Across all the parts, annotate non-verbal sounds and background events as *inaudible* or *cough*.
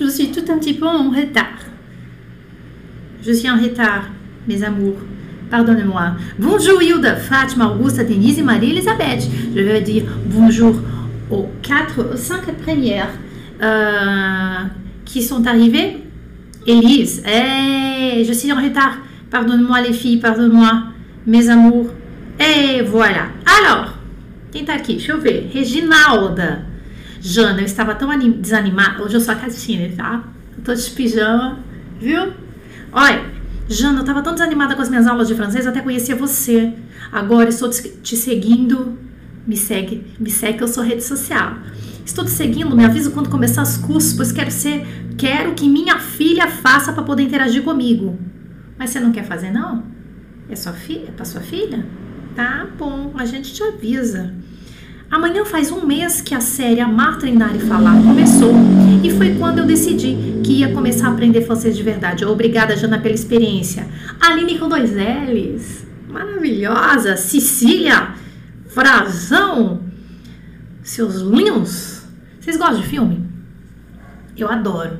je suis tout un petit peu en retard. Je suis en retard, mes amours. Pardonnez-moi. Bonjour Hilda, Fátima, Augusta, Denise, Marie Elisabeth. Je vais dire bonjour aux quatre, cinq premières euh, qui sont arrivées. Elise, hey, je suis en retard. Pardonne-moi les filles, pardonne-moi, mes amours. Et voilà. Alors, quem tá aqui? Deixa eu ver. Reginalda. Jana, eu estava tão desanimada. Hoje eu sou a Cassine, tá? Eu tô de pijama, viu? Olha, Jana, eu estava tão desanimada com as minhas aulas de francês, até conhecia você. Agora estou te seguindo. Me segue, me segue, eu sou rede social. Estou te seguindo, me avisa quando começar os cursos, pois quero ser, quero que minha filha faça para poder interagir comigo. Mas você não quer fazer não? É sua filha, para sua filha? Tá bom, a gente te avisa. Amanhã faz um mês que a série Amar, Treinar e Falar começou e foi quando eu decidi que ia começar a aprender francês de verdade. Obrigada, Jana, pela experiência. Aline com dois L's, maravilhosa. Cecília, Frazão, seus lindos. Vocês gostam de filme? Eu adoro.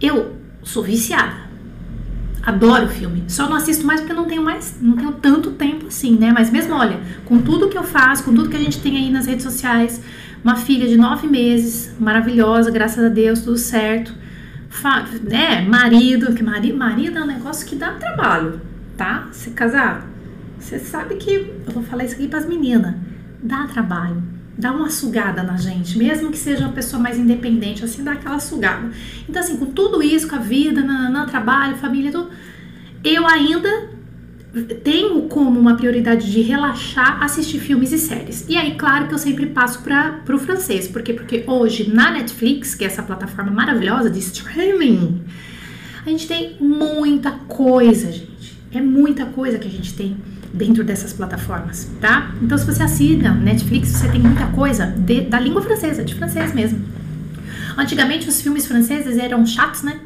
Eu sou viciada. Adoro filme. Só não assisto mais porque não tenho mais, não tenho tanto tempo assim, né? Mas mesmo, olha, com tudo que eu faço, com tudo que a gente tem aí nas redes sociais, uma filha de nove meses, maravilhosa, graças a Deus, tudo certo. Fa né? Marido, que marido, marido é um negócio que dá trabalho, tá? Se casar, você sabe que eu vou falar isso aqui para as meninas, dá trabalho dá uma sugada na gente, mesmo que seja uma pessoa mais independente, assim, dá aquela sugada. Então, assim, com tudo isso, com a vida, na, na trabalho, família, tudo, eu ainda tenho como uma prioridade de relaxar, assistir filmes e séries. E aí, claro que eu sempre passo para o francês. Por quê? Porque hoje na Netflix, que é essa plataforma maravilhosa de streaming, a gente tem muita coisa, gente. É muita coisa que a gente tem dentro dessas plataformas, tá? Então, se você assina Netflix, você tem muita coisa de, da língua francesa, de francês mesmo. Antigamente, os filmes franceses eram chatos, né?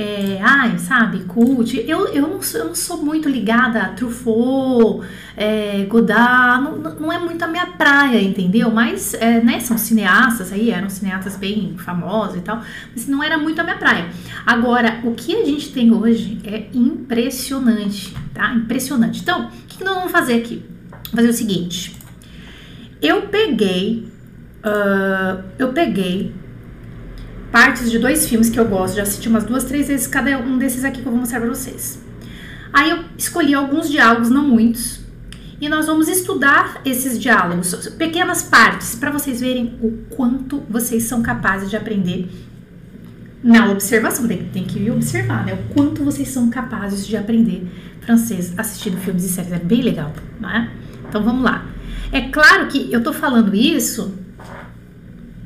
É, ai, sabe, cult. Eu, eu, não, sou, eu não sou muito ligada a Truffaut, é, Godard, não, não é muito a minha praia, entendeu? Mas, é, né, são cineastas aí, eram cineastas bem famosos e tal, mas não era muito a minha praia. Agora, o que a gente tem hoje é impressionante, tá? Impressionante. Então, o que, nós vamos fazer aqui? Vou fazer o seguinte. Eu peguei, uh, eu peguei partes de dois filmes que eu gosto, já assisti umas duas, três vezes cada um desses aqui que eu vou mostrar pra vocês. Aí eu escolhi alguns diálogos, não muitos, e nós vamos estudar esses diálogos, pequenas partes, para vocês verem o quanto vocês são capazes de aprender na observação. Tem, tem que observar, né? O quanto vocês são capazes de aprender francês assistindo filmes e séries. É bem legal, né? Então vamos lá. É claro que eu tô falando isso,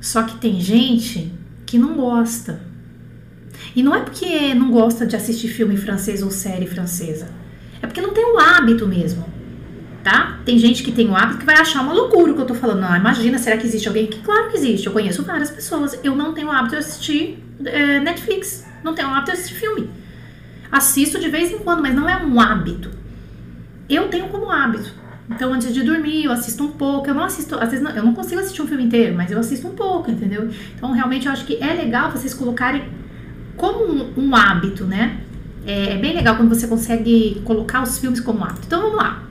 só que tem gente que não gosta. E não é porque não gosta de assistir filme francês ou série francesa. É porque não tem o hábito mesmo. Tá? Tem gente que tem o hábito que vai achar uma loucura o que eu tô falando. Não, imagina, será que existe alguém? Que claro que existe. Eu conheço várias pessoas. Eu não tenho o hábito de assistir é, Netflix. Não tenho o hábito de assistir filme. Assisto de vez em quando, mas não é um hábito. Eu tenho como hábito. Então, antes de dormir, eu assisto um pouco. Eu não assisto, às vezes não, eu não consigo assistir um filme inteiro, mas eu assisto um pouco, entendeu? Então, realmente, eu acho que é legal vocês colocarem como um, um hábito, né? É, é, bem legal quando você consegue colocar os filmes como hábito. Então, vamos lá.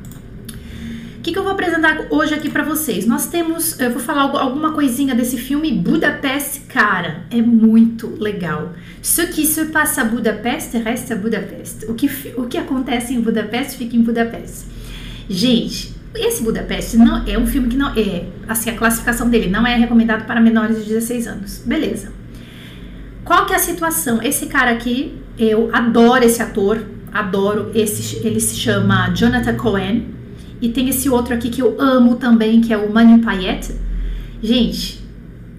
O que, que eu vou apresentar hoje aqui para vocês? Nós temos, eu vou falar alguma coisinha desse filme Budapeste, cara, é muito legal. Ce qui se passe Budapeste reste à Budapeste. O que, o que acontece em Budapeste fica em Budapeste. Gente, esse Budapeste não é um filme que não é, assim, a classificação dele não é recomendado para menores de 16 anos. Beleza. Qual que é a situação? Esse cara aqui, eu adoro esse ator, adoro esse, ele se chama Jonathan Cohen e tem esse outro aqui que eu amo também, que é o Manu Payet. Gente,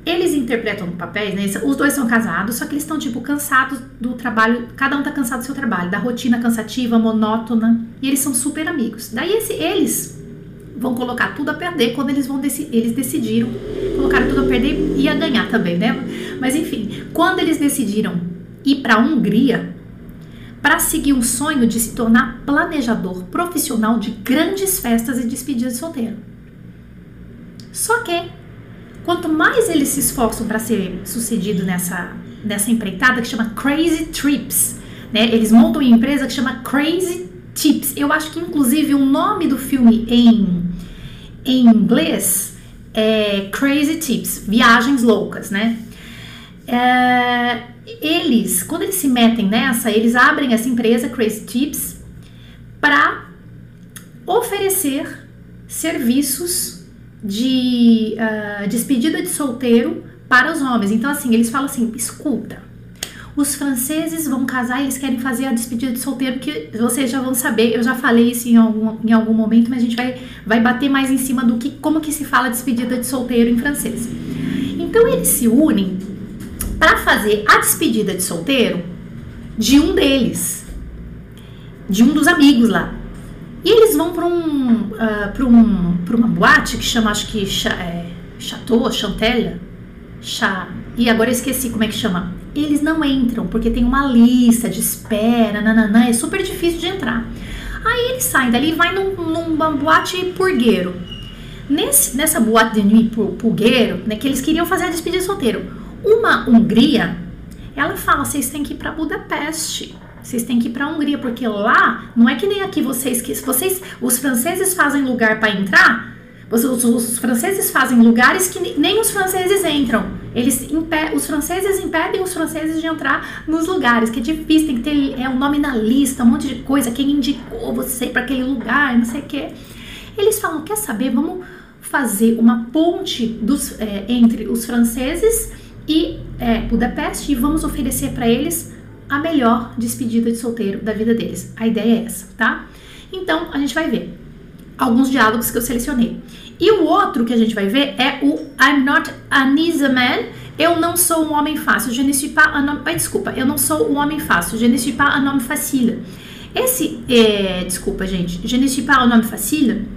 eles interpretam papéis, né? Os dois são casados, só que eles estão, tipo, cansados do trabalho. Cada um tá cansado do seu trabalho, da rotina cansativa, monótona. E eles são super amigos. Daí esse, eles vão colocar tudo a perder quando eles vão deci eles decidiram colocar tudo a perder e a ganhar também, né? Mas enfim, quando eles decidiram ir para Hungria para seguir um sonho de se tornar planejador profissional de grandes festas e despedidas de solteiro. Só que Quanto mais eles se esforçam para ser sucedido nessa, nessa empreitada que chama Crazy Trips. Né? Eles montam uma empresa que chama Crazy Tips. Eu acho que inclusive o nome do filme em, em inglês é Crazy Tips, Viagens Loucas, né? É, eles, quando eles se metem nessa, eles abrem essa empresa Crazy Tips para oferecer serviços de uh, despedida de solteiro para os homens. Então, assim, eles falam assim: escuta, os franceses vão casar e eles querem fazer a despedida de solteiro, que vocês já vão saber, eu já falei isso em algum, em algum momento, mas a gente vai, vai bater mais em cima do que como que se fala despedida de solteiro em francês. Então eles se unem para fazer a despedida de solteiro de um deles, de um dos amigos lá. E eles vão para um, uh, um, uma boate que chama, acho que, é, Chateau, Chantelle, Chá. E agora eu esqueci como é que chama. Eles não entram porque tem uma lista de espera, nananã, é super difícil de entrar. Aí eles saem dali e vai num, numa boate purgueiro. Nesse, nessa boate de nuit purgueiro, né, que eles queriam fazer a despedida solteiro. Uma Hungria, ela fala: vocês têm que ir para Budapeste. Vocês têm que ir para a Hungria, porque lá não é que nem aqui vocês que vocês, os franceses fazem lugar para entrar. Os, os, os, franceses fazem lugares que nem os franceses entram. Eles os franceses impedem os franceses de entrar nos lugares, que é difícil, tem que ter é, um nome na lista, um monte de coisa, quem indicou você para aquele lugar, não sei o quê. Eles falam, quer saber, vamos fazer uma ponte dos, é, entre os franceses e é, Budapeste e vamos oferecer para eles a melhor despedida de solteiro da vida deles. A ideia é essa, tá? Então a gente vai ver alguns diálogos que eu selecionei. E o outro que a gente vai ver é o I'm not an easy man. Eu não sou um homem fácil. Je ne suis pas un homme. Desculpa, eu não sou um homem fácil. Je ne suis pas un homme facile. Esse, é, desculpa, gente. Je ne suis pas un homme facile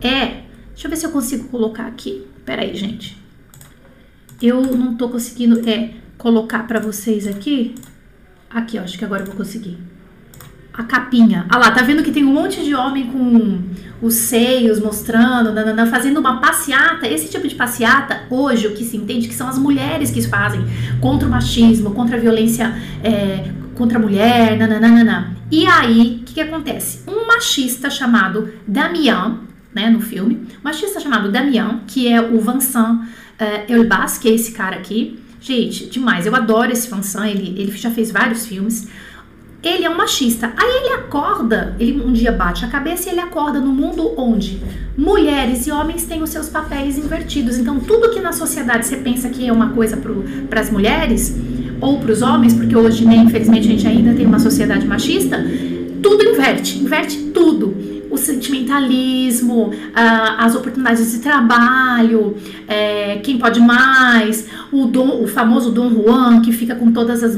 é. Deixa eu ver se eu consigo colocar aqui. Pera aí, gente eu não tô conseguindo é, colocar para vocês aqui. Aqui, ó, acho que agora eu vou conseguir. A capinha. Ah lá, tá vendo que tem um monte de homem com os seios mostrando, nanana, fazendo uma passeata. Esse tipo de passeata, hoje, o que se entende que são as mulheres que fazem contra o machismo, contra a violência é, contra a mulher, nananana. E aí, o que, que acontece? Um machista chamado Damian, né, no filme, um machista chamado Damian, que é o Vincent uh, Elbas, que é esse cara aqui. Gente, demais. Eu adoro esse Fansan, ele, ele já fez vários filmes. Ele é um machista. Aí ele acorda, ele um dia bate a cabeça e ele acorda no mundo onde mulheres e homens têm os seus papéis invertidos. Então, tudo que na sociedade você pensa que é uma coisa para as mulheres ou para os homens, porque hoje, né, infelizmente, a gente ainda tem uma sociedade machista, tudo inverte, inverte tudo sentimentalismo, as oportunidades de trabalho, é, quem pode mais, o, dom, o famoso Dom Juan que fica com todas as,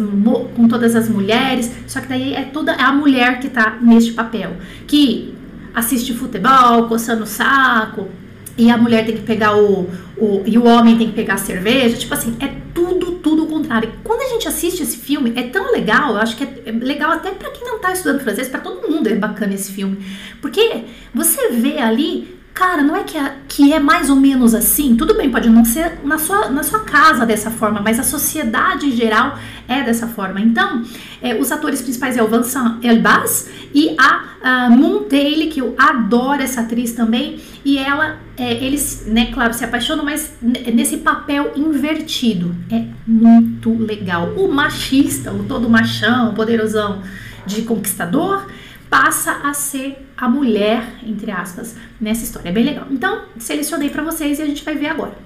com todas as mulheres, só que daí é toda é a mulher que está neste papel, que assiste futebol, coçando o saco, e a mulher tem que pegar o, o, e o homem tem que pegar a cerveja, tipo assim, é tudo, tudo o contrário. Quando a gente assiste esse filme, é tão legal, eu acho que é, é legal até para quem não tá estudando francês, para todo mundo é bacana esse filme, porque você vê ali Cara, não é que é, que é mais ou menos assim? Tudo bem, pode não ser na sua, na sua casa dessa forma, mas a sociedade em geral é dessa forma. Então, é, os atores principais é o Vincent Elbaz e a, a Moon Daly, que eu adoro essa atriz também, e ela, é, eles, né, claro, se apaixonam, mas nesse papel invertido. É muito legal. O machista, o todo machão, poderosão de conquistador, passa a ser a mulher, entre aspas, nessa história. É bem legal. Então, selecionei para vocês e a gente vai ver agora.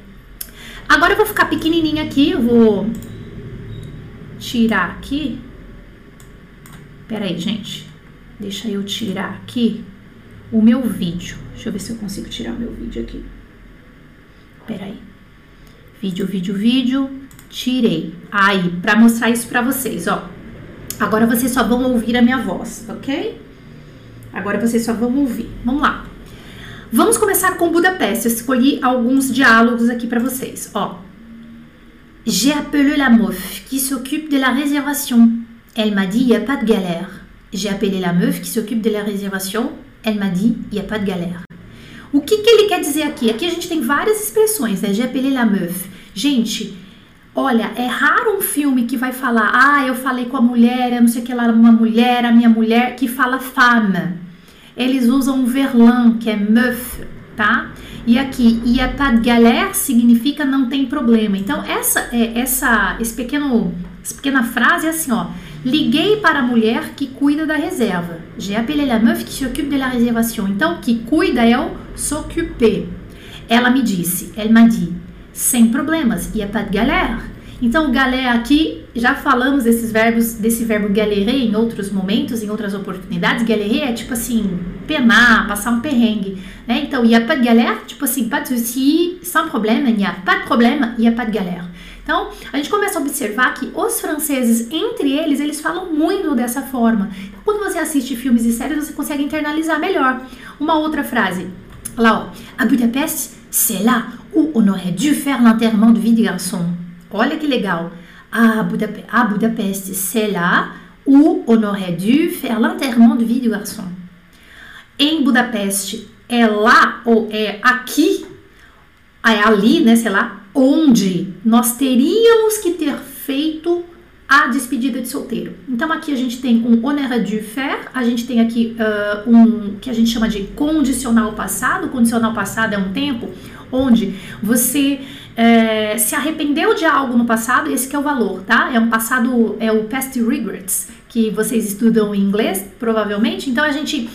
Agora eu vou ficar pequenininha aqui, eu vou tirar aqui. Pera aí, gente. Deixa eu tirar aqui o meu vídeo. Deixa eu ver se eu consigo tirar o meu vídeo aqui. Pera aí. Vídeo, vídeo, vídeo. Tirei. Aí, para mostrar isso para vocês, ó. Agora vocês só vão ouvir a minha voz, ok? Agora vocês só vão ouvir. Vamos lá. Vamos começar com Budapeste. Eu escolhi alguns diálogos aqui para vocês. Ó. J'ai appelé la meuf qui s'occupe de la réservation. Elle m'a dit il n'y a pas de galère. J'ai appelé la meuf qui s'occupe de la réservation. Elle m'a dit il n'y a pas de galère. O que, que ele quer dizer aqui? Aqui a gente tem várias expressões, né? J'ai appelé la meuf. Gente, Olha, é raro um filme que vai falar, ah, eu falei com a mulher, eu não sei o que lá, uma mulher, a minha mulher, que fala femme. Eles usam o verlan, que é meuf, tá? E aqui, il a pas de galère significa não tem problema. Então, essa, é, essa, esse pequeno, essa pequena frase é assim, ó. Liguei para a mulher que cuida da reserva. J'ai appelé la meuf qui s'occupe de la réservation. Então, que cuida é o s'occuper. Ela me disse, elle m'a dit, sem problemas, il a pas de galère. Então, galère aqui, já falamos desses verbos, desse verbo galérer em outros momentos, em outras oportunidades. Galérer é tipo assim, penar, passar um perrengue, né? Então, il a pas de galère, tipo assim, pas de souci, sans problème, il a pas de problème, il a pas de galère. Então, a gente começa a observar que os franceses, entre eles, eles falam muito dessa forma. Quando você assiste filmes e séries, você consegue internalizar melhor. Uma outra frase, lá, ó, a Budapeste, c'est là où on aurait dû faire l'enterrement de vie de garçon. Olha que legal. A, Budap a Budapeste, c'est là où on aurait dû faire l'enterrement de vie de garçon. Em Budapeste, é lá ou é aqui, é ali, né, sei lá, onde nós teríamos que ter feito a despedida de solteiro. Então aqui a gente tem um honneur du faire, a gente tem aqui uh, um que a gente chama de condicional passado. O condicional passado é um tempo onde você é, se arrependeu de algo no passado, esse é o valor, tá? É um passado, é o past regrets, que vocês estudam em inglês, provavelmente. Então a gente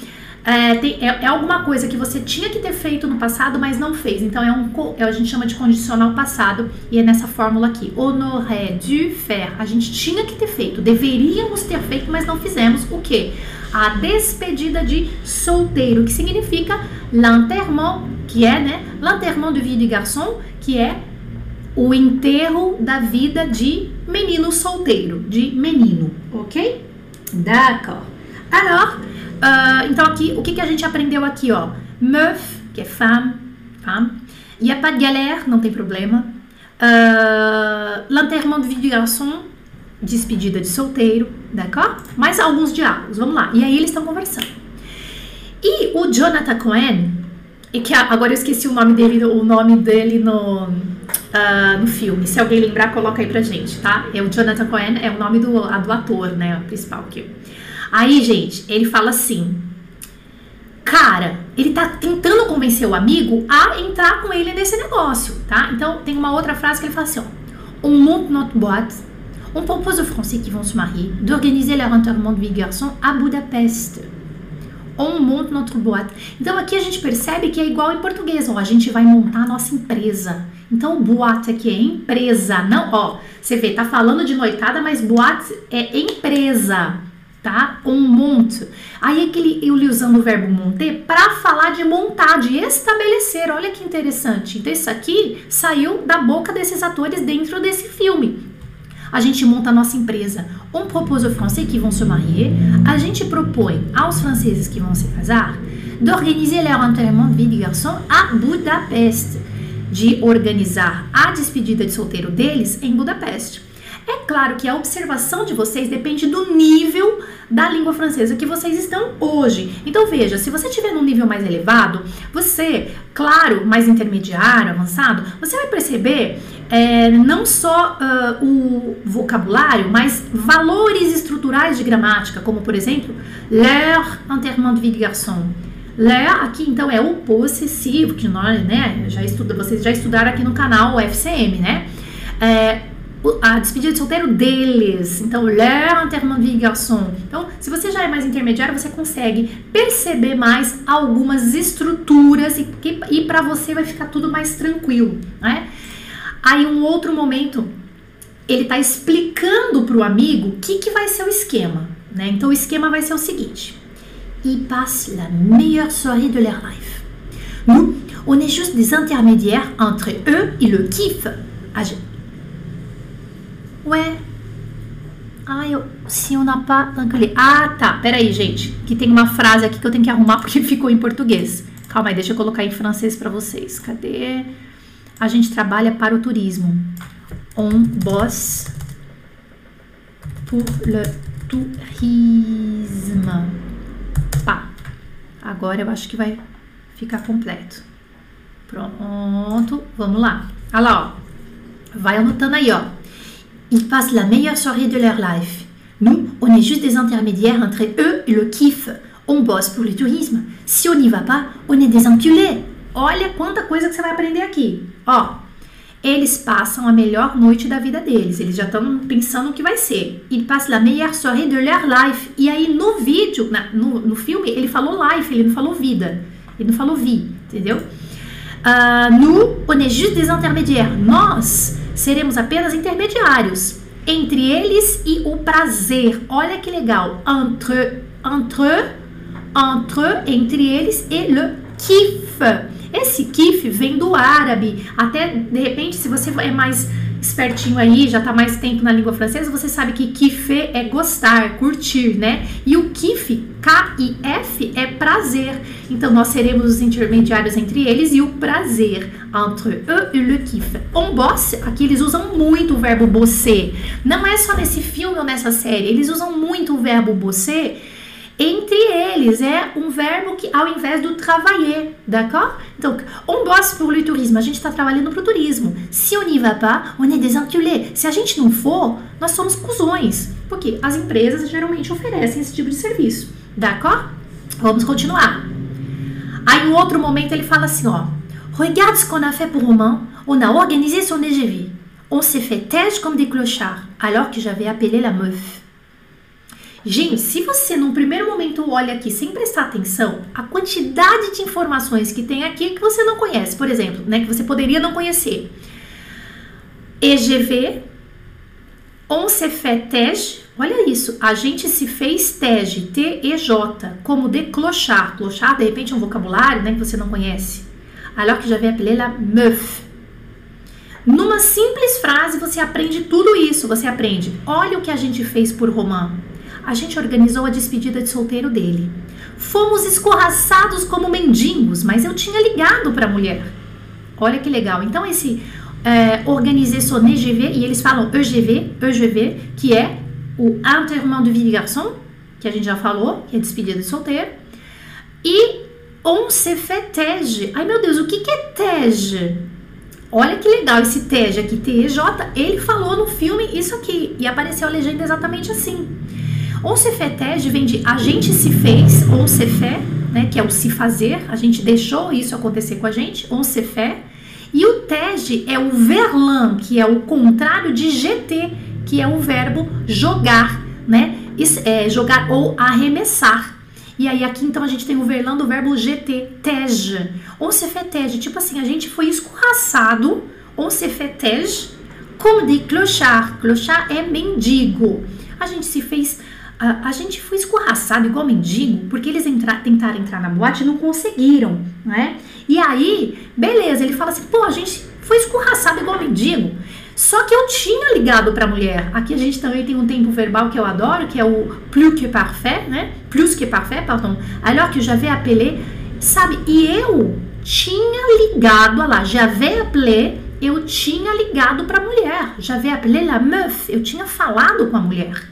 é, tem, é, é, alguma coisa que você tinha que ter feito no passado, mas não fez. Então é um é, a gente chama de condicional passado e é nessa fórmula aqui. Honoré du faire. A gente tinha que ter feito, deveríamos ter feito, mas não fizemos. O que? A despedida de solteiro, que significa l'enterrement, que é, né? L'enterrement de vie du garçon, que é o enterro da vida de menino solteiro, de menino, ok? D'accord. Alors, Uh, então aqui, o que, que a gente aprendeu aqui, ó? Meuf, que é femme, femme. A pas de galère, não tem problema. Uh, L'enterrement de vie du garçon, despedida de solteiro, d'accord? Mais alguns diálogos, vamos lá. E aí eles estão conversando. E o Jonathan Cohen, e que agora eu esqueci o nome dele, o nome dele no, uh, no filme. Se alguém lembrar, coloca aí pra gente, tá? É o Jonathan Cohen, é o nome do, do ator, né? O principal aqui. Aí, gente, ele fala assim: Cara, ele tá tentando convencer o amigo a entrar com ele nesse negócio, tá? Então, tem uma outra frase que ele fala assim: ó, On monte notre boîte, on propose aux Français qui vont se marier d'organiser leur enterrement de vie garçon à Budapeste. On monte notre boîte. Então aqui a gente percebe que é igual em português, ó, a gente vai montar a nossa empresa. Então boate aqui é empresa, não, ó, você vê, tá falando de noitada, mas boate é empresa tá? Um monte. Aí é que ele, ele usando o verbo monter para falar de montar, de estabelecer. Olha que interessante. Então isso aqui saiu da boca desses atores dentro desse filme. A gente monta a nossa empresa. On propose aux Français qui vont se marier. A gente propõe aos franceses que vão se casar d'organiser leur enterrement de vie de garçon à Budapeste. De organizar a despedida de solteiro deles em Budapeste. É claro que a observação de vocês depende do nível da língua francesa que vocês estão hoje. Então veja, se você estiver num nível mais elevado, você, claro, mais intermediário, avançado, você vai perceber é, não só uh, o vocabulário, mas valores estruturais de gramática, como por exemplo, leur enterrement de vie de garçon. Leur aqui então é o possessivo, que nós, né, já estuda, vocês já estudaram aqui no canal o FCM, né? É, a despedida de solteiro deles. Então, leur vie garçon. Então, se você já é mais intermediário, você consegue perceber mais algumas estruturas e, e para você vai ficar tudo mais tranquilo, né? Aí, um outro momento, ele está explicando para o amigo o que, que vai ser o esquema, né? Então, o esquema vai ser o seguinte. Ils passent la meilleure soirée de leur life. Nous, on est juste des intermédiaires entre eux et le kiff. Ué? Ah, eu, se on n'a pas. Ah, tá. Peraí, gente. Que tem uma frase aqui que eu tenho que arrumar *laughs* porque ficou em português. Calma aí, deixa eu colocar em francês para vocês. Cadê? A gente trabalha para o turismo. On bosse pour le tourisme. Pá. Agora eu acho que vai ficar completo. Pronto. Vamos lá. Olha lá, ó. Vai anotando aí, ó. Ils passent la meilleure soirée de leur life. Nous, on est juste des intermédiaires entre eux et le kiff. On bosse pour le tourisme. Si on n'y va pas, on est des enculés. Olha quanta coisa que você vai aprender aqui. Ó, eles passam a melhor noite da vida deles. Eles já estão pensando o que vai ser. Ils passent la meilleure soirée de leur life. E aí no vídeo, na, no, no filme, ele falou life, ele não falou vida. Ele não falou vi, entendeu? Uh, nous, on est juste des intermédiaires. Nós seremos apenas intermediários entre eles e o prazer. Olha que legal. Entre, entre, entre, entre eles e le kiff. Esse kiff vem do árabe. Até de repente, se você é mais espertinho aí, já tá mais tempo na língua francesa, você sabe que kiffer é gostar, curtir, né? E o kiff, K-I-F, é prazer. Então nós seremos os intermediários entre eles e o prazer. Entre eux et le kiff. On bosse, aqui eles usam muito o verbo bosser. Não é só nesse filme ou nessa série, eles usam muito o verbo bosser entre É um verbo que, ao invés do travailler, d'accord? Donc, on bosse pour le tourisme. A gente está trabalhando para o turismo. Se on n'y va pas, on est des enculés. Se a gente não for, nós somos cuzões. Porque as empresas geralmente oferecem esse tipo de serviço, d'accord? Vamos continuar. Aí, em outro momento, ele fala assim, ó. Regarde ce qu'on a fait pour Romain. On a organisé son EGV. On s'est fait têche comme des clochards, alors que j'avais appelé la meuf. Gente, se você num primeiro momento olha aqui sem prestar atenção, a quantidade de informações que tem aqui que você não conhece, por exemplo, né, que você poderia não conhecer. EGV, on se olha isso, a gente se fez tege, T-E-J, como de clochard. Clochard, de repente, é um vocabulário né, que você não conhece. Alors que j'avais appelé la meuf. Numa simples frase, você aprende tudo isso. Você aprende, olha o que a gente fez por Romain a gente organizou a despedida de solteiro dele. Fomos escorraçados como mendigos, mas eu tinha ligado para a mulher. Olha que legal. Então, esse é, organiser son EGV, e eles falam EGV, EGV, que é o enterrement de vie garçon, que a gente já falou, que é despedida de solteiro. E on se fait tege. Ai meu Deus, o que, que é tege? Olha que legal esse tege aqui, T-E-J. Ele falou no filme isso aqui e apareceu a legenda exatamente assim. Fait tege vem de a gente se fez, se fait, né, que é o se fazer, a gente deixou isso acontecer com a gente, se fait. E o tege é o verlan, que é o contrário de GT, que é o verbo jogar, né? É, jogar ou arremessar. E aí aqui então a gente tem o verlan do verbo GT, tege. Fait tege, tipo assim, a gente foi escorraçado, fait tege, como de clochard. Clochard é mendigo. A gente se fez a, a gente foi escorraçado igual mendigo, porque eles entra, tentaram entrar na boate e não conseguiram, né? E aí, beleza, ele fala assim, pô, a gente foi escorraçado igual mendigo. Só que eu tinha ligado para a mulher. Aqui a gente também tem um tempo verbal que eu adoro, que é o plus que parfait, né? Plus que parfait, pardon. Alors que j'avais appelé, sabe? E eu tinha ligado, olha lá, j'avais appelé, eu tinha ligado para a mulher. J'avais appelé la meuf, eu tinha falado com a mulher.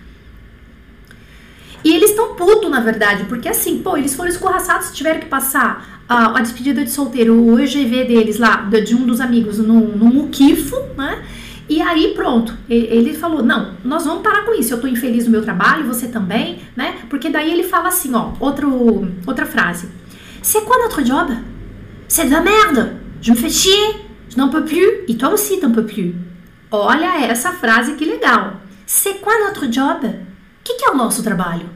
E eles estão putos, na verdade, porque assim, pô, eles foram escorraçados, tiveram que passar a, a despedida de solteiro, o EGV deles lá, de um dos amigos, no muquifo, né? E aí, pronto, ele falou: não, nós vamos parar com isso. Eu tô infeliz no meu trabalho, você também, né? Porque daí ele fala assim: ó, outro, outra frase: C'est quoi notre job? C'est de la merde! Je me fais chier! Je n'en peux plus! E toi aussi t'en peux plus! Olha essa frase que legal! C'est quoi notre job? Que, que é o nosso trabalho?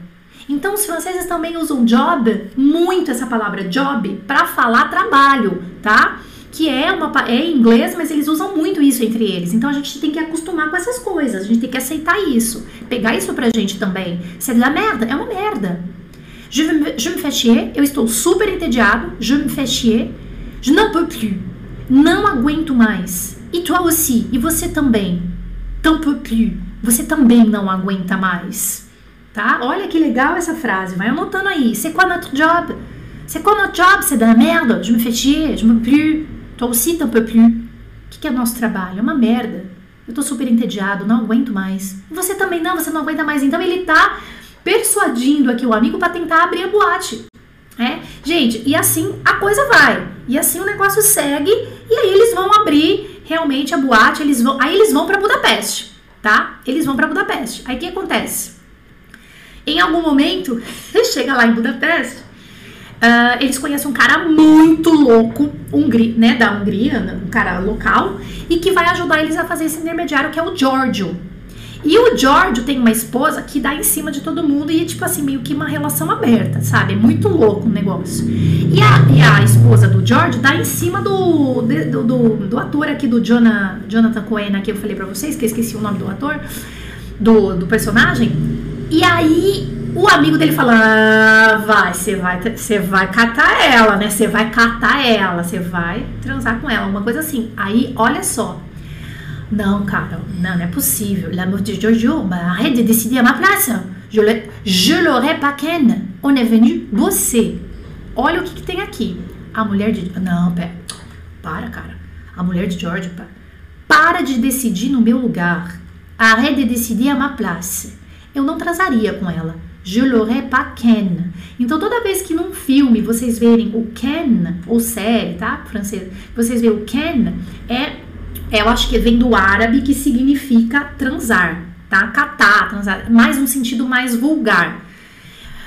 Então, os franceses também usam job, muito essa palavra job, para falar trabalho, tá? Que é, uma, é em inglês, mas eles usam muito isso entre eles. Então, a gente tem que acostumar com essas coisas, a gente tem que aceitar isso, pegar isso pra gente também. Se é da merda, é uma merda. Je me, je me fais chier, eu estou super entediado, je me fais chier, je n'en peux plus, não aguento mais. E toi aussi, e você também, t'en peux plus, você também não aguenta mais tá? Olha que legal essa frase, vai anotando aí. C'est quoi notre job? C'est quoi notre job? C'est de la merde, je me fais chier, je me plus. Toi aussi t'en peux plus. O que, que é nosso trabalho? É uma merda. Eu tô super entediado, não aguento mais. Você também não, você não aguenta mais. Então ele tá persuadindo aqui o amigo para tentar abrir a boate. É? Gente, e assim a coisa vai. E assim o negócio segue. E aí eles vão abrir realmente a boate. Eles vão, aí eles vão para Budapeste. tá? Eles vão para Budapeste. Aí o que acontece? Em algum momento, ele *laughs* chega lá em Budapeste, uh, eles conhecem um cara muito louco, né, da Hungria, um cara local, e que vai ajudar eles a fazer esse intermediário, que é o Giorgio. E o Giorgio tem uma esposa que dá em cima de todo mundo e é tipo assim, meio que uma relação aberta, sabe? É muito louco o negócio. E a, e a esposa do Giorgio dá em cima do, do, do, do ator aqui, do Jonah, Jonathan Cohen, que eu falei pra vocês, que eu esqueci o nome do ator, do, do personagem. E aí o amigo dele fala: ah, vai, você vai, você vai catar ela, né? Você vai catar ela, você vai transar com ela, uma coisa assim. Aí, olha só, non, Carol, non, impossible. L'amour de Giorgio, bah, arrête de décider à ma place. Je l'aurais pas Ken. On est venu bosser. Olha o que, que, tem aqui. A mulher de. Não, pera. Para, cara. A mulher de George. Para, para de decidir no meu lugar. Arrête de décider à ma place. Eu não transaria com ela. Je l'aurais pas Ken. Então, toda vez que num filme vocês verem o Ken, ou série, tá? Francês, vocês verem o Ken, é é, eu acho que vem do árabe que significa transar, tá? Catar, transar, mais um sentido mais vulgar.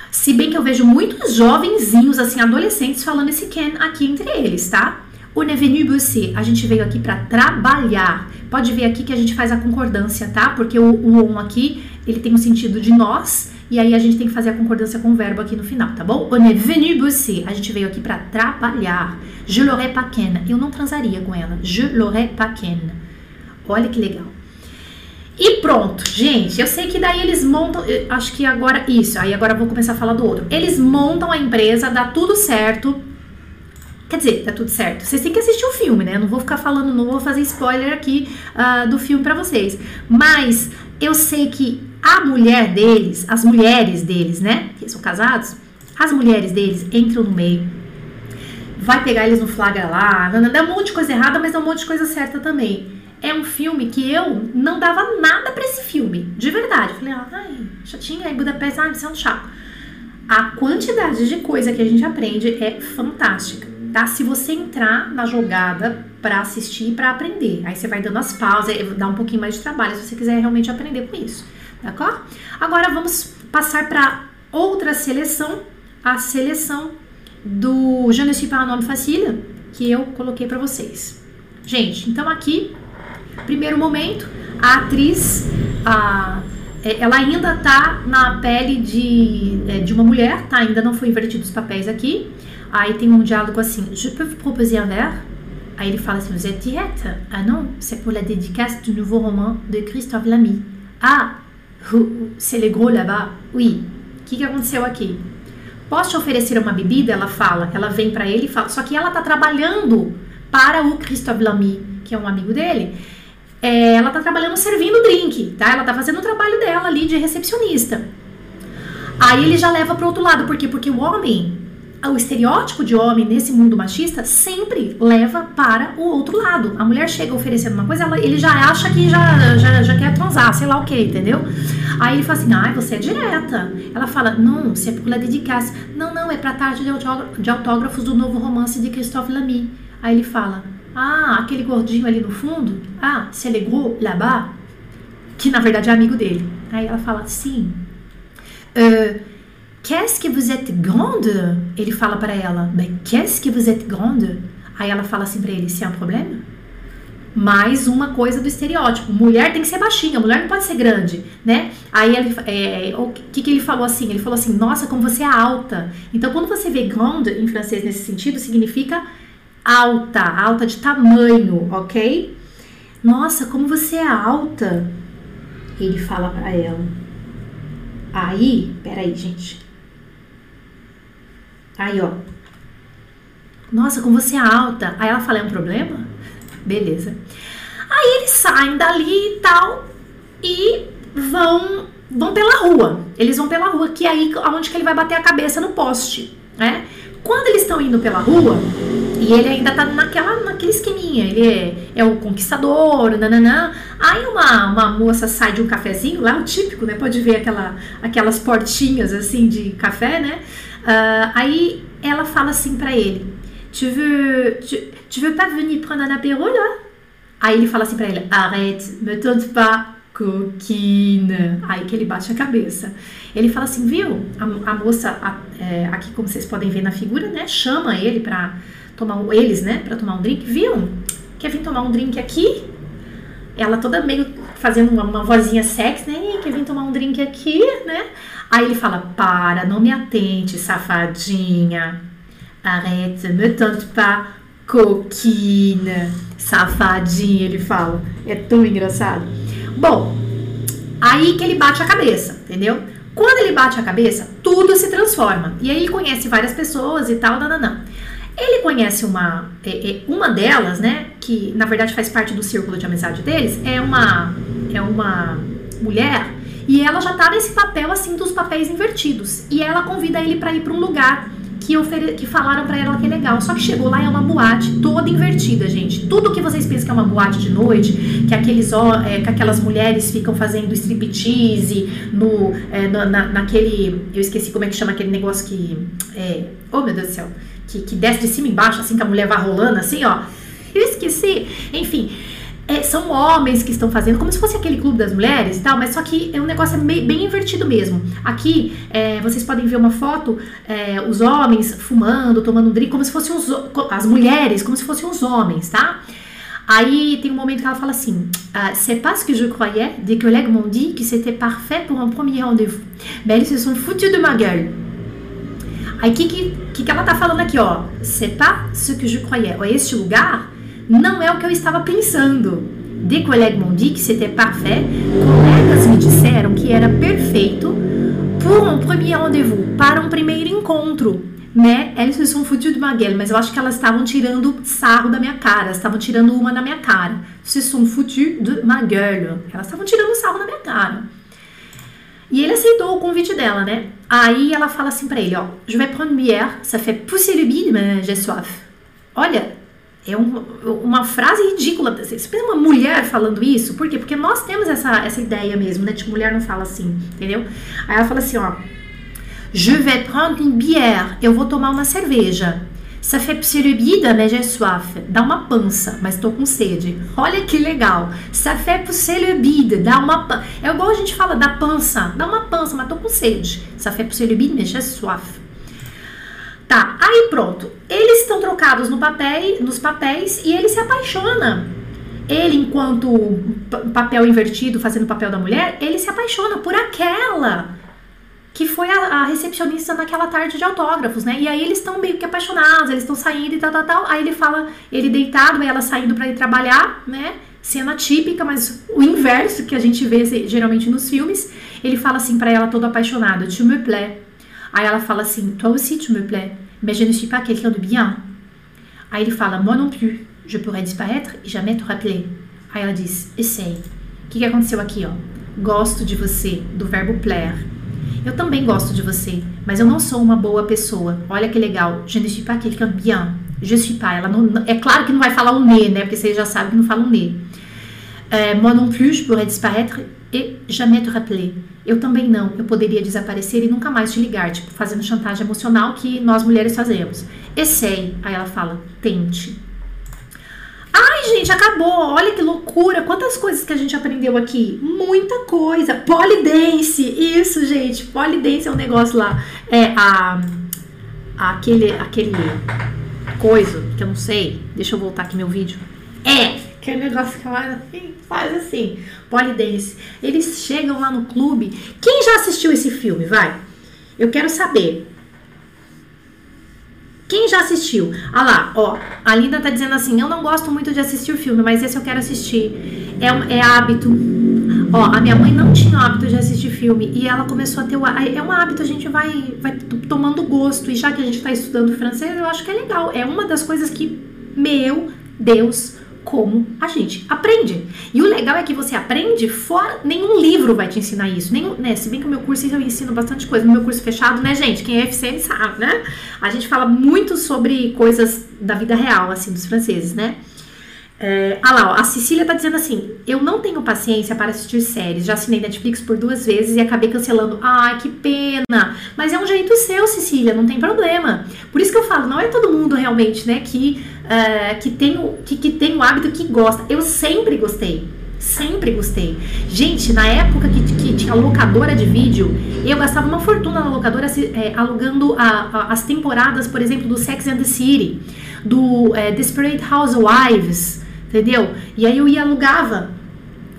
Se bem que eu vejo muitos jovenzinhos, assim, adolescentes falando esse Ken aqui entre eles, tá? O Nevenu Bussi, a gente veio aqui para trabalhar. Pode ver aqui que a gente faz a concordância, tá? Porque o, o on aqui, ele tem o sentido de nós, e aí a gente tem que fazer a concordância com o verbo aqui no final, tá bom? On est venu bosser. A gente veio aqui para trabalhar. Je l'aurais pas ken. Eu não transaria com ela. Je l'aurais pas ken. Olha que legal. E pronto, gente. Eu sei que daí eles montam. Acho que agora. Isso, aí agora eu vou começar a falar do outro. Eles montam a empresa, dá tudo certo. Quer dizer, dá tudo certo. Vocês têm que assistir o filme, né? Eu não vou ficar falando, não vou fazer spoiler aqui uh, do filme para vocês. Mas eu sei que a mulher deles, as mulheres deles, né, que são casados, as mulheres deles entram no meio, vai pegar eles no flagra lá, dá um monte de coisa errada, mas dá um monte de coisa certa também. É um filme que eu não dava nada para esse filme, de verdade. Eu falei, ai, chatinho, aí Budapeste, ai, isso é um chato. A quantidade de coisa que a gente aprende é fantástica, tá? Se você entrar na jogada para assistir e para aprender, aí você vai dando as pausas, dá um pouquinho mais de trabalho se você quiser realmente aprender com isso. D'accord? Agora vamos passar para outra seleção, a seleção do Je ne suis pas un homme facile, que eu coloquei para vocês. Gente, então aqui, primeiro momento, a atriz, a, é, ela ainda tá na pele de, é, de uma mulher, tá? Ainda não foi invertido os papéis aqui. Aí tem um diálogo assim: Je peux vous proposer un verre? Aí ele fala assim: Vous êtes diète? Ah non, c'est pour la dédicace du nouveau roman de Christophe Lamy. Ah, c'est le gros là-bas? Oui. O que, que aconteceu aqui? Posso te oferecer uma bebida? Ela fala. Ela vem para ele e fala. Só que ela tá trabalhando para o Christophe Lamy, que é um amigo dele. É, ela tá trabalhando servindo drink, tá? Ela tá fazendo o trabalho dela ali de recepcionista. Aí ele já leva pro outro lado. Por quê? Porque o homem o estereótipo de homem nesse mundo machista sempre leva para o outro lado. A mulher chega oferecendo uma coisa, ela, ele já acha que já, já, já quer transar, sei lá o que, entendeu? Aí ele fala assim, ai, você é direta. Ela fala, não, você é por la dedicasse. Não, não, é pra tarde de autógrafos do novo romance de Christophe Lamy. Aí ele fala, ah, aquele gordinho ali no fundo, ah, c'est le gros là-bas, que na verdade é amigo dele. Aí ela fala, sim. Uh, Qu'est-ce que vous êtes grande? Ele fala para ela, mais qu'est-ce que vous êtes grande? Aí ela fala assim para ele, c'est un problème? Mais uma coisa do estereótipo. Mulher tem que ser baixinha, mulher não pode ser grande, né? Aí ele, é, o que, que ele falou assim? Ele falou assim, nossa, como você é alta. Então, quando você vê grande em francês nesse sentido, significa alta, alta de tamanho, ok? Nossa, como você é alta. Ele fala para ela. Aí, peraí, gente. Aí, ó. Nossa, como você é alta. Aí ela fala, é um problema? Beleza. Aí eles saem dali e tal e vão vão pela rua. Eles vão pela rua, que é aí onde que ele vai bater a cabeça no poste, né? Quando eles estão indo pela rua, e ele ainda tá naquela, naquele esqueminha, ele é, é o conquistador, nananã. Aí uma, uma moça sai de um cafezinho, lá o típico, né? Pode ver aquela, aquelas portinhas assim de café, né? Uh, aí ela fala assim para ele: tu veux, tu, tu veux pas venir prendre un apéro là? Aí ele fala assim para ele: arrête, me tente pas, coquina. Aí que ele bate a cabeça. Ele fala assim, viu? A, a moça, a, é, aqui como vocês podem ver na figura, né? Chama ele pra tomar eles, né? Pra tomar um drink. Viu? Quer vir tomar um drink aqui? Ela toda meio fazendo uma, uma vozinha sexy, né? Quer vir tomar um drink aqui, né? Aí ele fala, para, não me atente, safadinha. Arrête, me tente pas, coquina. Safadinha, ele fala. É tão engraçado. Bom, aí que ele bate a cabeça, entendeu? Quando ele bate a cabeça, tudo se transforma. E aí ele conhece várias pessoas e tal, nananã. Ele conhece uma, é, é, uma delas, né, que na verdade faz parte do círculo de amizade deles, é uma, é uma mulher e ela já tá nesse papel assim dos papéis invertidos. E ela convida ele para ir para um lugar que, ofere... que falaram para ela que é legal. Só que chegou lá é uma boate toda invertida, gente. Tudo que vocês pensam que é uma boate de noite, que aqueles é, que aquelas mulheres ficam fazendo striptease no, é, na, naquele. Eu esqueci como é que chama aquele negócio que. É, oh meu Deus do céu! Que, que desce de cima embaixo, assim que a mulher vai rolando, assim, ó. Eu esqueci. Enfim é, são homens que estão fazendo, como se fosse aquele clube das mulheres e tal, mas só que é um negócio bem, bem invertido mesmo. Aqui, é, vocês podem ver uma foto, é, os homens fumando, tomando um drink, como se fossem os, as mulheres, como se fossem os homens, tá? Aí tem um momento que ela fala assim: ah, C'est pas ce que je croyais, des collègues m'ont dit que c'était parfait pour un premier rendez-vous. Mais ils se sont foutus de ma gueule. Aí o que, que, que ela tá falando aqui, ó? C'est pas ce que je croyais. Ó, este lugar não é o que eu estava pensando. Des collègues m'ont dit que c'était parfait. Colegas me disseram que era perfeito pour um premier rendez-vous, para um primeiro encontro. Né? Eles se sont foutus de ma gueule, mas eu acho que elas estavam tirando sarro da minha cara, estavam tirando uma na minha cara. Se sont foutus de ma gueule. Elas estavam tirando sarro da minha cara. E ele aceitou o convite dela, né? Aí ela fala assim para ele, ó, je vais prendre bière, ça fait pousser le bide, mais j'ai soif. Olha, é uma, uma frase ridícula. Você pensa uma mulher falando isso? Por quê? Porque nós temos essa, essa ideia mesmo, né? Tipo, mulher não fala assim, entendeu? Aí ela fala assim, ó. Je vais prendre une bière. Eu vou tomar uma cerveja. Ça fait bide, mais j'ai soif. Dá uma pança, mas tô com sede. Olha que legal. Ça fait bide. Dá uma pança. É igual a gente fala da pança. Dá uma pança, mas tô com sede. Ça fait bide, mais j'ai soif. Tá, aí pronto. Eles estão trocados no papel, nos papéis e ele se apaixona. Ele, enquanto papel invertido, fazendo o papel da mulher, ele se apaixona por aquela que foi a, a recepcionista naquela tarde de autógrafos, né? E aí eles estão meio que apaixonados, eles estão saindo e tal, tal, tal. Aí ele fala, ele deitado, ela saindo para ir trabalhar, né? Cena típica, mas o inverso que a gente vê geralmente nos filmes. Ele fala assim para ela todo apaixonado, tu me plais. Aí ela fala assim, toi aussi tu me plais, mais je ne suis pas quelqu'un de bien. Aí ele fala, moi non plus, je pourrais disparaître e jamais te rappeler. Aí ela diz, essaye. O que, que aconteceu aqui, ó? Gosto de você, do verbo plaire. Eu também gosto de você, mas eu não sou uma boa pessoa. Olha que legal. Je ne suis pas quelqu'un bien. Je suis pas. Ela não, é claro que não vai falar um ne, né? Porque vocês já sabem que não fala um ne. É, moi non plus, je pourrais disparaître et jamais te rappeler. Eu também não, eu poderia desaparecer e nunca mais te ligar, tipo, fazendo chantagem emocional que nós mulheres fazemos. Essay, aí ela fala, tente. Ai, gente, acabou. Olha que loucura. Quantas coisas que a gente aprendeu aqui. Muita coisa. Polidense. Isso, gente. Polidense é um negócio lá. É a, a aquele aquele coisa que eu não sei. Deixa eu voltar aqui meu vídeo. É Aquele negócio que faz assim, faz assim, polidense. Eles chegam lá no clube. Quem já assistiu esse filme? Vai. Eu quero saber. Quem já assistiu? Ah lá, ó. A Linda tá dizendo assim: eu não gosto muito de assistir o filme, mas esse eu quero assistir. É, é hábito. Ó, a minha mãe não tinha o hábito de assistir filme e ela começou a ter o. É um hábito, a gente vai, vai tomando gosto. E já que a gente tá estudando francês, eu acho que é legal. É uma das coisas que, meu Deus, como a gente aprende. E o legal é que você aprende fora, nenhum livro vai te ensinar isso. Nenhum, né? Se bem que o meu curso eu ensino bastante coisa. No meu curso fechado, né, gente? Quem é FCM sabe, né? A gente fala muito sobre coisas da vida real, assim, dos franceses, né? É, ah lá, ó, a Cecília tá dizendo assim: Eu não tenho paciência para assistir séries. Já assinei Netflix por duas vezes e acabei cancelando. Ai, que pena! Mas é um jeito seu, Cecília, não tem problema. Por isso que eu falo: não é todo mundo realmente, né, que, uh, que, tem o, que, que tem o hábito que gosta. Eu sempre gostei. Sempre gostei. Gente, na época que, que tinha locadora de vídeo, eu gastava uma fortuna na locadora é, alugando a, a, as temporadas, por exemplo, do Sex and the City, do é, Desperate Housewives, entendeu? E aí eu ia alugava.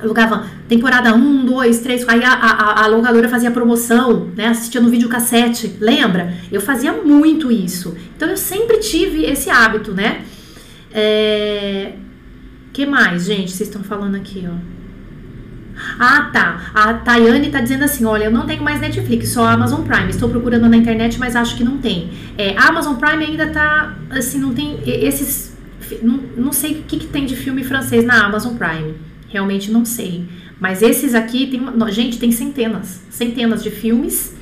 Alugava temporada 1, 2, 3, aí a, a, a locadora fazia promoção, né? Assistia no videocassete, lembra? Eu fazia muito isso. Então eu sempre tive esse hábito, né? É, que mais, gente? Vocês estão falando aqui, ó. Ah, tá. A Tayane tá dizendo assim: olha, eu não tenho mais Netflix, só Amazon Prime. Estou procurando na internet, mas acho que não tem. É, a Amazon Prime ainda tá. Assim, não tem. Esses. Não, não sei o que, que tem de filme francês na Amazon Prime. Realmente não sei. Mas esses aqui, tem, gente, tem centenas. Centenas de filmes.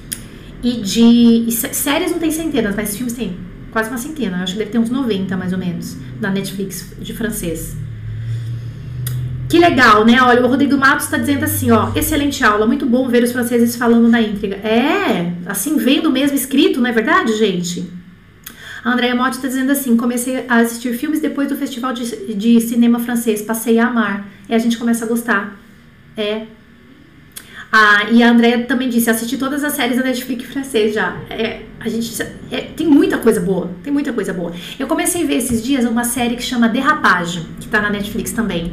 E de. E séries não tem centenas, mas filmes tem quase uma centena. Acho que deve ter uns 90 mais ou menos na Netflix de francês. Que legal, né? Olha, o Rodrigo Matos está dizendo assim, ó, excelente aula, muito bom ver os franceses falando na íntegra. É, assim, vendo mesmo escrito, não é verdade, gente? A Andrea Motti está dizendo assim, comecei a assistir filmes depois do festival de, de cinema francês, passei a amar. E a gente começa a gostar. É. Ah, e a Andrea também disse, assisti todas as séries da Netflix francês já. É, a gente é, tem muita coisa boa, tem muita coisa boa. Eu comecei a ver esses dias uma série que chama Derrapagem, que está na Netflix também.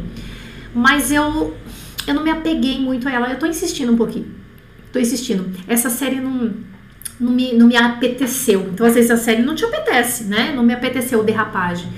Mas eu, eu não me apeguei muito a ela. Eu tô insistindo um pouquinho. Tô insistindo. Essa série não, não, me, não me apeteceu. Então, às vezes, a série não te apetece, né? Não me apeteceu o derrapagem.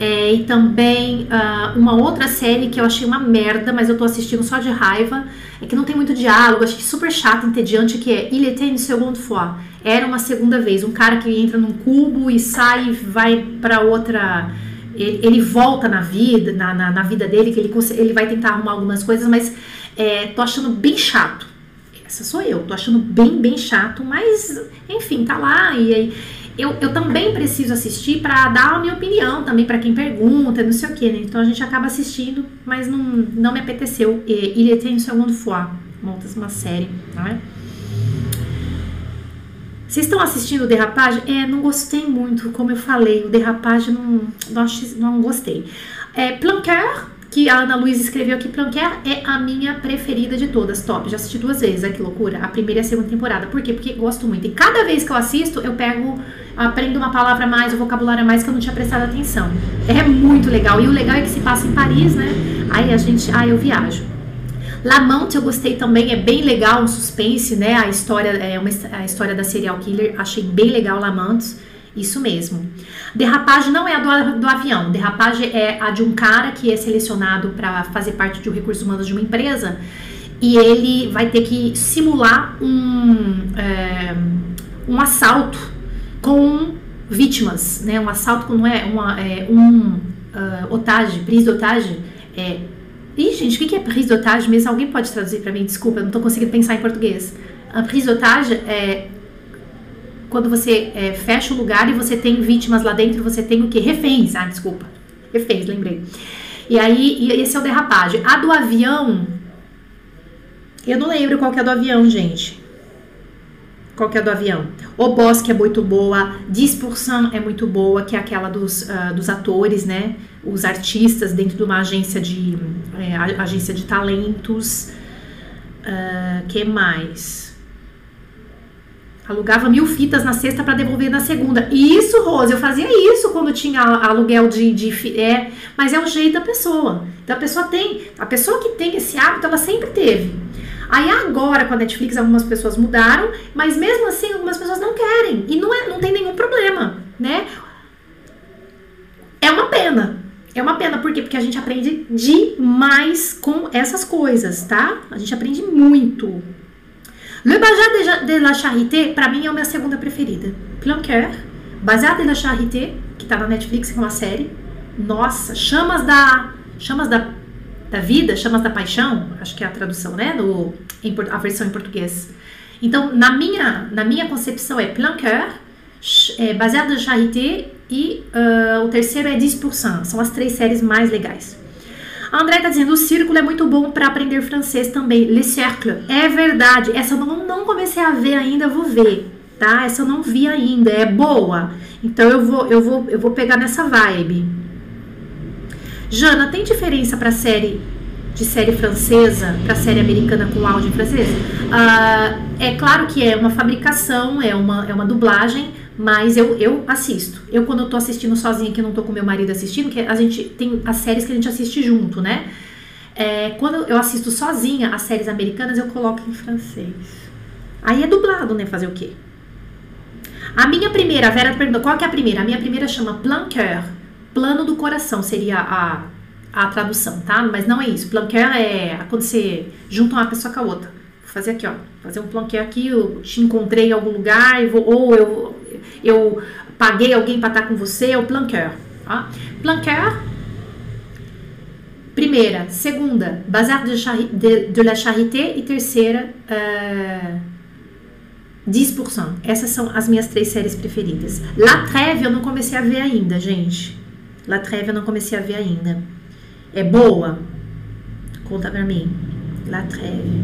É, e também uh, uma outra série que eu achei uma merda, mas eu tô assistindo só de raiva, é que não tem muito diálogo, achei super chato, entediante, que é Il était une seconde fois. Era uma segunda vez, um cara que entra num cubo e sai e vai para outra ele, ele volta na vida, na, na, na, vida dele, que ele, ele vai tentar arrumar algumas coisas, mas é, tô achando bem chato. Essa sou eu, tô achando bem, bem chato, mas enfim, tá lá e aí. Eu, eu também preciso assistir para dar a minha opinião também para quem pergunta, não sei o que, né? Então a gente acaba assistindo, mas não, não me apeteceu. Ele tem o segundo fois, montas uma série, não é? Vocês estão assistindo o Derrapagem? É, não gostei muito, como eu falei, o Derrapagem não, não, não gostei. É, Planquer, que a Ana Luiz escreveu aqui, Planquer é a minha preferida de todas, top. Já assisti duas vezes, olha que loucura, a primeira e a segunda temporada. Por quê? Porque gosto muito. E cada vez que eu assisto, eu pego, aprendo uma palavra a mais, um vocabulário a mais que eu não tinha prestado atenção. É muito legal. E o legal é que se passa em Paris, né? Aí a gente, aí eu viajo. Lamont eu gostei também, é bem legal, um suspense, né? A história, é uma, a história da serial killer, achei bem legal Lamont, isso mesmo. Derrapagem não é a do, do avião, derrapagem é a de um cara que é selecionado para fazer parte de um recurso humano de uma empresa e ele vai ter que simular um, é, um assalto com vítimas, né? Um assalto com é, uma, é um uh, otage, prise otage, é Ih, gente, o que é prise d'otage mesmo? Alguém pode traduzir para mim? Desculpa, eu não estou conseguindo pensar em português. A prise d'otage é quando você é, fecha o lugar e você tem vítimas lá dentro, você tem o que? Reféns. Ah, desculpa. Reféns, lembrei. E aí, e esse é o derrapagem. A do avião, eu não lembro qual que é a do avião, gente. Qual que é do avião? O Bosque é muito boa, 10% é muito boa, que é aquela dos, uh, dos atores, né? os artistas dentro de uma agência de é, agência de talentos. Uh, que mais? Alugava mil fitas na sexta para devolver na segunda. Isso, Rose, eu fazia isso quando tinha aluguel de, de é, mas é o jeito da pessoa. Então a pessoa tem, a pessoa que tem esse hábito, ela sempre teve. Aí agora com a Netflix algumas pessoas mudaram, mas mesmo assim algumas pessoas não querem e não é, não tem nenhum problema, né? É uma pena, é uma pena, por quê? Porque a gente aprende demais com essas coisas, tá? A gente aprende muito. Le Bazar de la Charité, pra mim, é a minha segunda preferida. Planquer, Bazar de la Charité, que tá na Netflix, que é uma série. Nossa, Chamas da... Chamas da, da Vida, Chamas da Paixão, acho que é a tradução, né? No, a versão em português. Então, na minha, na minha concepção, é Planquer, é, Bazar de Charité e uh, o terceiro é 10%. São as três séries mais legais. A André tá dizendo, o círculo é muito bom para aprender francês também. Le Cercle. É verdade. Essa eu não, não comecei a ver ainda, vou ver. Tá? Essa eu não vi ainda. É boa. Então eu vou, eu vou, eu vou pegar nessa vibe. Jana, tem diferença para série de série francesa para série americana com áudio francês? Uh, é claro que é uma fabricação, é uma, é uma dublagem, mas eu, eu assisto. Eu, quando eu tô assistindo sozinha, que não tô com meu marido assistindo, que a gente tem as séries que a gente assiste junto, né? É, quando eu assisto sozinha as séries americanas, eu coloco em francês. Aí é dublado, né? Fazer o quê? A minha primeira, a Vera perguntou, qual que é a primeira? A minha primeira chama Plan Cœur, plano do coração, seria a, a tradução, tá? Mas não é isso. Plan Cœur é quando você junta uma pessoa com a outra. Vou fazer aqui, ó. Fazer um plan cœur aqui, eu te encontrei em algum lugar, vou, ou eu, eu paguei alguém para estar com você, é o plan cœur. Tá? Plan cœur Primeira, segunda, Bazar de, de, de la Charité e terceira, uh, 10%. Essas são as minhas três séries preferidas. La Treve eu não comecei a ver ainda, gente. La Treve eu não comecei a ver ainda. É boa? Conta pra mim. La Treve.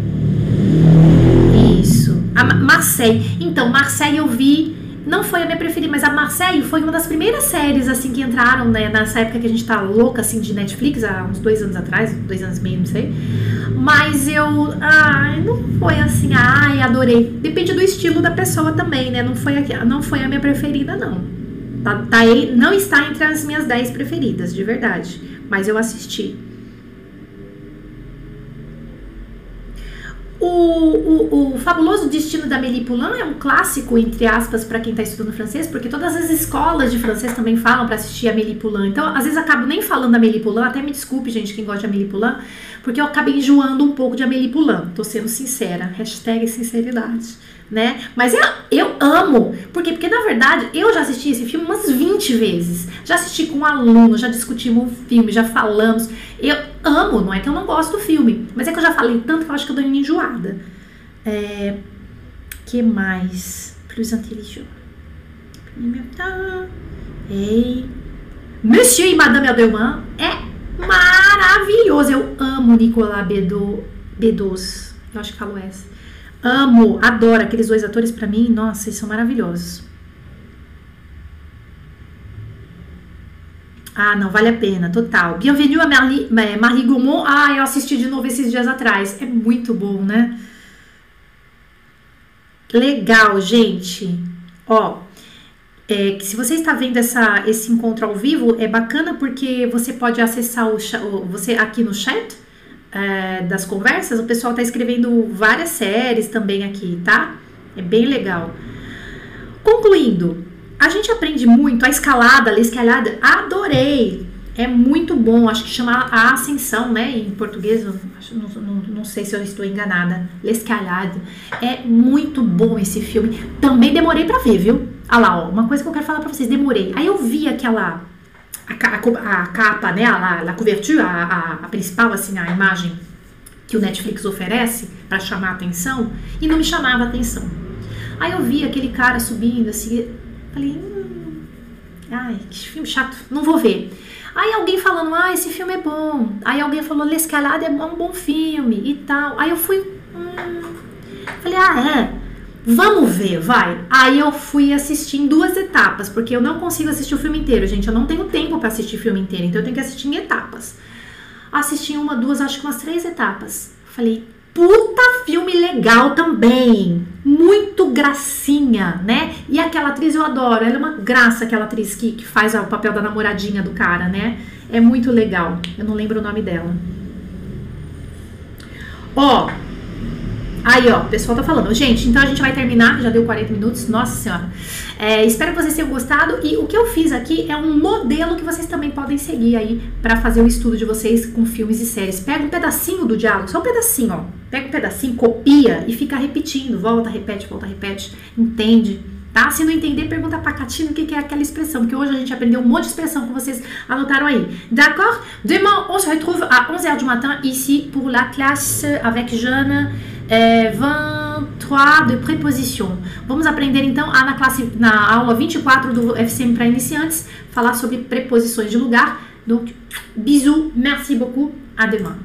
Isso. A Marseille. Então, Marseille eu vi não foi a minha preferida, mas a Marseille foi uma das primeiras séries, assim, que entraram, né, nessa época que a gente tá louca, assim, de Netflix, há uns dois anos atrás, dois anos e meio, não sei. Mas eu, ai, não foi assim, ai, adorei. Depende do estilo da pessoa também, né, não foi a, não foi a minha preferida, não. Tá, tá, não está entre as minhas dez preferidas, de verdade. Mas eu assisti. O, o, o, Fabuloso Destino da Amélie Poulain é um clássico, entre aspas, para quem está estudando francês, porque todas as escolas de francês também falam para assistir Amélie Poulain. Então, às vezes, acabo nem falando Amélie Poulain, até me desculpe, gente, quem gosta de Amélie Poulain, porque eu acabei enjoando um pouco de Amélie Poulain. Tô sendo sincera. Hashtag sinceridade né? Mas eu, eu amo. Por quê? Porque na verdade eu já assisti esse filme umas 20 vezes. Já assisti com um aluno, já discutimos o filme, já falamos. Eu amo, não é que eu não gosto do filme, mas é que eu já falei tanto que eu acho que eu dou uma enjoada. É, que mais? Plus intelligent. Ei. Monsieur e Madame Adelman é maravilhoso. Eu amo Nicolas Bedos. Eu acho que falo essa. Amo, adoro aqueles dois atores para mim, nossa, eles são maravilhosos. Ah, não, vale a pena, total. Bienvenue a Marie, Marie Gaumont. Ah, eu assisti de novo esses dias atrás. É muito bom, né? Legal, gente. Ó, é, se você está vendo essa, esse encontro ao vivo, é bacana porque você pode acessar o, você aqui no chat é, das conversas, o pessoal tá escrevendo várias séries também aqui, tá? É bem legal. Concluindo, a gente aprende muito a escalada, a escalada, adorei. É muito bom, acho que chama a ascensão, né? Em português, não, não, não sei se eu estou enganada. L'escalade. É muito bom esse filme. Também demorei para ver, viu? Ah lá, ó, uma coisa que eu quero falar para vocês, demorei. Aí eu vi aquela a, a capa, né, a, a couverture, a, a, a principal, assim, a imagem que o Netflix oferece para chamar a atenção e não me chamava a atenção. Aí eu vi aquele cara subindo assim, falei, hum, ai, que filme chato, não vou ver. Aí alguém falando, ah, esse filme é bom. Aí alguém falou, L'Escalade é um bom filme e tal. Aí eu fui, hum, falei, ah, é. Vamos ver, vai. Aí eu fui assistir em duas etapas, porque eu não consigo assistir o filme inteiro, gente. Eu não tenho tempo para assistir o filme inteiro, então eu tenho que assistir em etapas. Assisti uma, duas, acho que umas três etapas. Falei, puta filme legal também. Muito gracinha, né? E aquela atriz eu adoro. Ela é uma graça, aquela atriz que, que faz o papel da namoradinha do cara, né? É muito legal. Eu não lembro o nome dela. Ó, Aí, ó, o pessoal tá falando. Gente, então a gente vai terminar, já deu 40 minutos, nossa senhora. É, espero que vocês tenham gostado. E o que eu fiz aqui é um modelo que vocês também podem seguir aí para fazer o estudo de vocês com filmes e séries. Pega um pedacinho do diálogo, só um pedacinho, ó. Pega um pedacinho, copia e fica repetindo. Volta, repete, volta, repete. Entende? Tá? Se não entender, pergunta pra Catina o que é aquela expressão, porque hoje a gente aprendeu um monte de expressão que vocês anotaram aí. D'accord? Demain, on se retrouve à 11h du matin ici pour la classe avec Jeanne. é, 23 de preposition. Vamos aprender então na, classe, na aula 24 do FCM para iniciantes, falar sobre preposições de lugar. Donc, bisous, merci beaucoup, à demain.